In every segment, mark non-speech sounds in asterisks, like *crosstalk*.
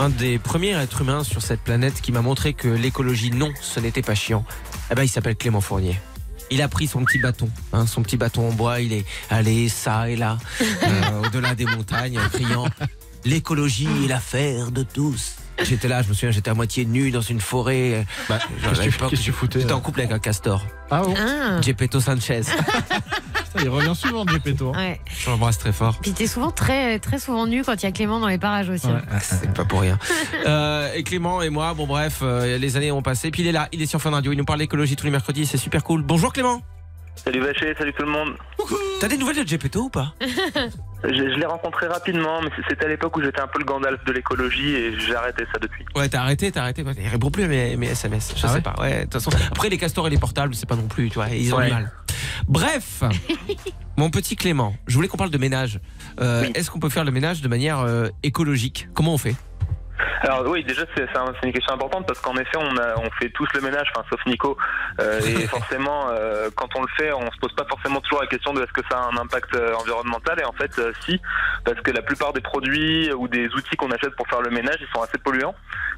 un des premiers êtres humains sur cette planète qui m'a montré que l'écologie, non, ce n'était pas chiant. Eh ben, il s'appelle Clément Fournier. Il a pris son petit bâton, hein, son petit bâton en bois, il est allé ça et là, *laughs* euh, au-delà des montagnes, en criant l'écologie est l'affaire de tous. J'étais là, je me souviens, j'étais à moitié nu dans une forêt. Bah, J'étais en couple avec un castor, Ah bon Ah, Gepetto Sanchez. *laughs* Il revient souvent, Gepetto. hein. ouais. Je l'embrasse très fort. Puis t'es souvent très, très souvent nu quand il y a Clément dans les parages aussi. hein. C'est pas pour rien. *laughs* Euh, et Clément et moi, bon bref, euh, les années ont passé. Puis il est là, il est sur Fun Radio, il nous parle d'écologie tous les mercredis, c'est super cool. Bonjour Clément Salut Vacher, salut tout le monde. T'as des nouvelles de Gepetto ou pas? *laughs* Je, je l'ai rencontré rapidement, mais c'était à l'époque où j'étais un peu le Gandalf de l'écologie et j'ai arrêté ça depuis. Ouais, t'as arrêté, t'as arrêté. Il répond plus à mes, mes SMS. Je Ah sais ouais? pas. Ouais, de toute façon. Après, les castors et les portables, c'est pas non plus, tu vois, ils ont Ouais. du mal. Bref, *laughs* mon petit Clément, je voulais qu'on parle de ménage. Euh, Oui. Est-ce qu'on peut faire le ménage de manière euh, écologique? Comment on fait? Alors oui, déjà c'est un- une question importante parce qu'en effet on, a, on fait tous le ménage, enfin sauf Nico, Euh, et *laughs* forcément euh, quand on le fait, on se pose pas forcément toujours la question de est-ce que ça a un impact euh, environnemental et en fait euh, si, parce que la plupart des produits ou des outils qu'on achète pour faire le ménage, ils sont assez polluants.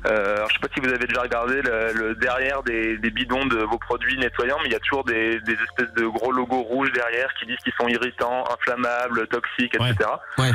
Euh, alors, je sais pas si vous avez déjà regardé le, le derrière des, des bidons de vos produits nettoyants, mais il y a toujours des, des espèces de gros logos rouges derrière qui disent qu'ils sont irritants, inflammables, toxiques, etc. Ouais.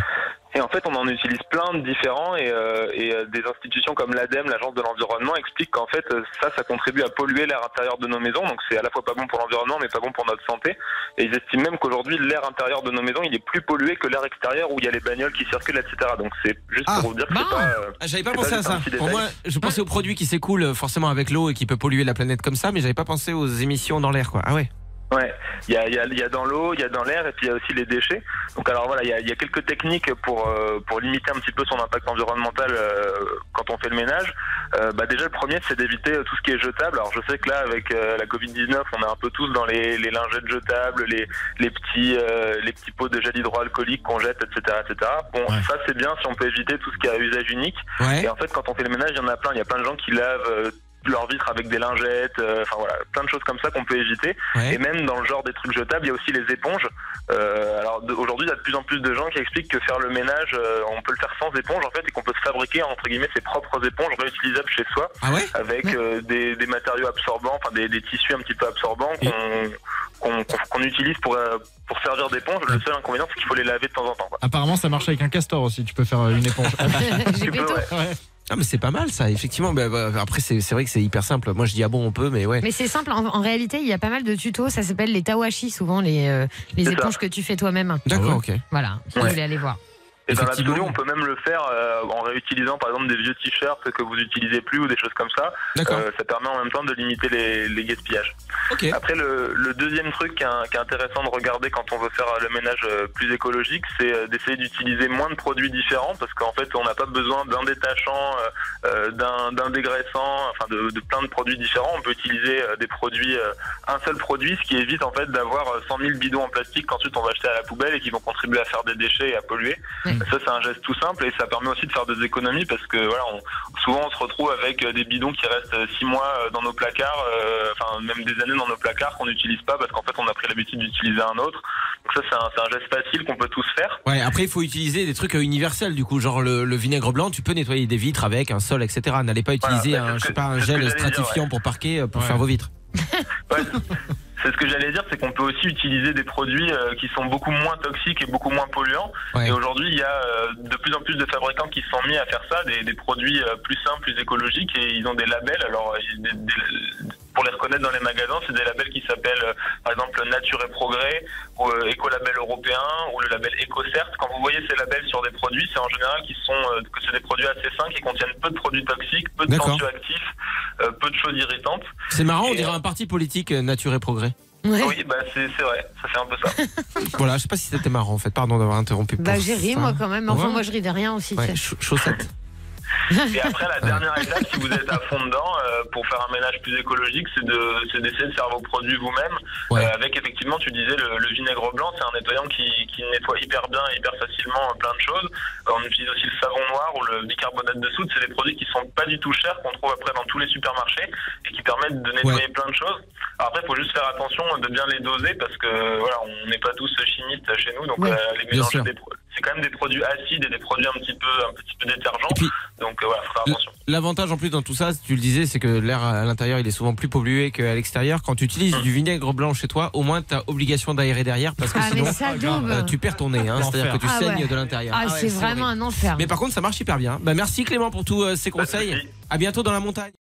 Et en fait, on en utilise plein de différents et, euh, et, euh, des institutions comme l'ADEME, l'Agence de l'environnement, expliquent qu'en fait, euh, ça, ça contribue à polluer l'air intérieur de nos maisons. Donc, c'est à la fois pas bon pour l'environnement, mais pas bon pour notre santé. Et ils estiment même qu'aujourd'hui, l'air intérieur de nos maisons, il est plus pollué que l'air extérieur où il y a les bagnoles qui circulent, etc. Donc, c'est juste Ah, pour vous dire que bah. c'est pas. euh, Ah, J'avais pas pensé pas à ça. Pour moi, je pensais aux produits qui s'écoulent forcément avec l'eau et qui peut polluer la planète comme ça, mais j'avais pas pensé aux émissions dans l'air, quoi. Ah ouais. Ouais, il y a, y, a, y a dans l'eau, il y a dans l'air et puis il y a aussi les déchets. Donc alors voilà, il y a, y a quelques techniques pour euh, pour limiter un petit peu son impact environnemental euh, quand on fait le ménage. Euh, bah déjà le premier c'est d'éviter euh, tout ce qui est jetable. Alors je sais que là avec euh, la Covid 19, on est un peu tous dans les, les lingettes jetables, les les petits euh, les petits pots de gel hydroalcoolique qu'on jette, etc., etc. Bon, Ouais. ça c'est bien si on peut éviter tout ce qui est à usage unique. Ouais. Et en fait, quand on fait le ménage, il y en a plein. Il y a plein de gens qui lavent leurs vitres avec des lingettes. euh, Enfin voilà, plein de choses comme ça qu'on peut éviter. Ouais. Et même dans le genre des trucs jetables, il y a aussi les éponges. Euh, alors aujourd'hui, il y a de plus en plus de gens qui expliquent que faire le ménage, euh, on peut le faire sans éponge en fait, et qu'on peut se fabriquer entre guillemets ses propres éponges réutilisables chez soi, Ah ouais avec euh, des, des matériaux absorbants, enfin des, des tissus un petit peu absorbants qu'on utilise pour euh, pour servir d'éponge. Le seul inconvénient, c'est qu'il faut les laver de temps en temps. quoi. Apparemment, ça marche avec un castor aussi. Tu peux faire une éponge. *laughs* Tu peux. Ouais. Ah mais c'est pas mal ça, effectivement. Bah, bah, après c'est c'est vrai que c'est hyper simple. Moi je dis ah bon on peut, mais ouais. Mais c'est simple, en, en réalité, il y a pas mal de tutos, ça s'appelle les tawashi, souvent les, euh, les ça. éponges que tu fais toi-même. D'accord, ok. Voilà, si vous Ouais. voulez aller voir. Et dans l'absolu, on peut même le faire euh, en réutilisant par exemple des vieux t-shirts que vous utilisez plus ou des choses comme ça. Euh, ça permet en même temps de limiter les, les gaspillages. Ok. Après, le, le deuxième truc qui est, qui est intéressant de regarder quand on veut faire le ménage euh, plus écologique, c'est euh, d'essayer d'utiliser moins de produits différents parce qu'en fait, on n'a pas besoin d'un détachant, euh, euh, d'un dégraissant, enfin de, de plein de produits différents. On peut utiliser des produits, euh, un seul produit, ce qui évite en fait d'avoir euh, 100 000 bidons en plastique qu'ensuite on va acheter à la poubelle et qui vont contribuer à faire des déchets et à polluer. Ouais. Ça, c'est un geste tout simple et ça permet aussi de faire des économies parce que voilà, on, souvent on se retrouve avec euh, des bidons qui restent 6 mois euh, dans nos placards, euh, enfin même des années dans nos placards qu'on n'utilise pas parce qu'en fait on a pris l'habitude d'utiliser un autre. Donc ça c'est un, geste facile qu'on peut tous faire. Ouais, après il faut utiliser des trucs euh, universels du coup, genre le, le vinaigre blanc, tu peux nettoyer des vitres avec un sol, etc. N'allez pas utiliser un, je sais pas, un gel dire, stratifiant ouais. pour parquer euh, pour Ouais. faire vos vitres. Ouais, *laughs* c'est ce que j'allais dire, c'est qu'on peut aussi utiliser des produits euh, qui sont beaucoup moins toxiques et beaucoup moins polluants. Ouais. Et aujourd'hui, il y a euh, de plus en plus de fabricants qui se sont mis à faire ça, des, des produits euh, plus sains, plus écologiques, et ils ont des labels. Alors, des- des- pour les reconnaître dans les magasins, c'est des labels qui s'appellent, par exemple, Nature et Progrès, ou Écolabel européen, ou le label EcoCert. Quand vous voyez ces labels sur des produits, c'est en général qui sont, que c'est des produits assez sains, qui contiennent peu de produits toxiques, peu de D'accord. Euh, peu de choses irritantes. C'est marrant, on dirait euh, un parti politique euh, Nature et Progrès. Ouais. Oui, bah c'est vrai, ça fait un peu ça. *laughs* Voilà, je sais pas si c'était marrant en fait. Pardon d'avoir interrompu. Bah j'ai ri moi quand même, enfin Ouais. moi je ris de rien aussi. Ouais, tu sais. ch- chaussettes. *laughs* Et après, la dernière étape, si vous êtes à fond dedans, euh, pour faire un ménage plus écologique, c'est de c'est d'essayer de faire vos produits vous-même. Ouais. Euh, avec effectivement, tu disais le, le vinaigre blanc, c'est un nettoyant qui, qui nettoie hyper bien et hyper facilement euh, plein de choses. Euh, on utilise aussi le savon noir ou le bicarbonate de soude. C'est des produits qui sont pas du tout chers, qu'on trouve après dans tous les supermarchés et qui permettent de nettoyer plein de choses. Alors après, il faut juste faire attention de bien les doser parce que voilà, on n'est pas tous chimistes chez nous, donc Ouais. euh, les pro- c'est quand même des produits acides et des produits un petit peu, un petit peu détergents. Donc euh, voilà, faut faire attention. L'avantage en plus dans tout ça, tu le disais, c'est que l'air à l'intérieur il est souvent plus pollué qu'à l'extérieur. Quand tu utilises Hum. du vinaigre blanc chez toi, au moins tu as obligation d'aérer derrière parce que Ah, sinon daube. euh, tu perds ton nez. Hein. C'est-à-dire que tu Ah saignes ouais. de l'intérieur. Ah, ouais, c'est vraiment horrible. un enfer. Mais par contre, ça marche hyper bien. Bah, merci Clément pour tous euh, ces conseils. Merci. À bientôt dans la montagne.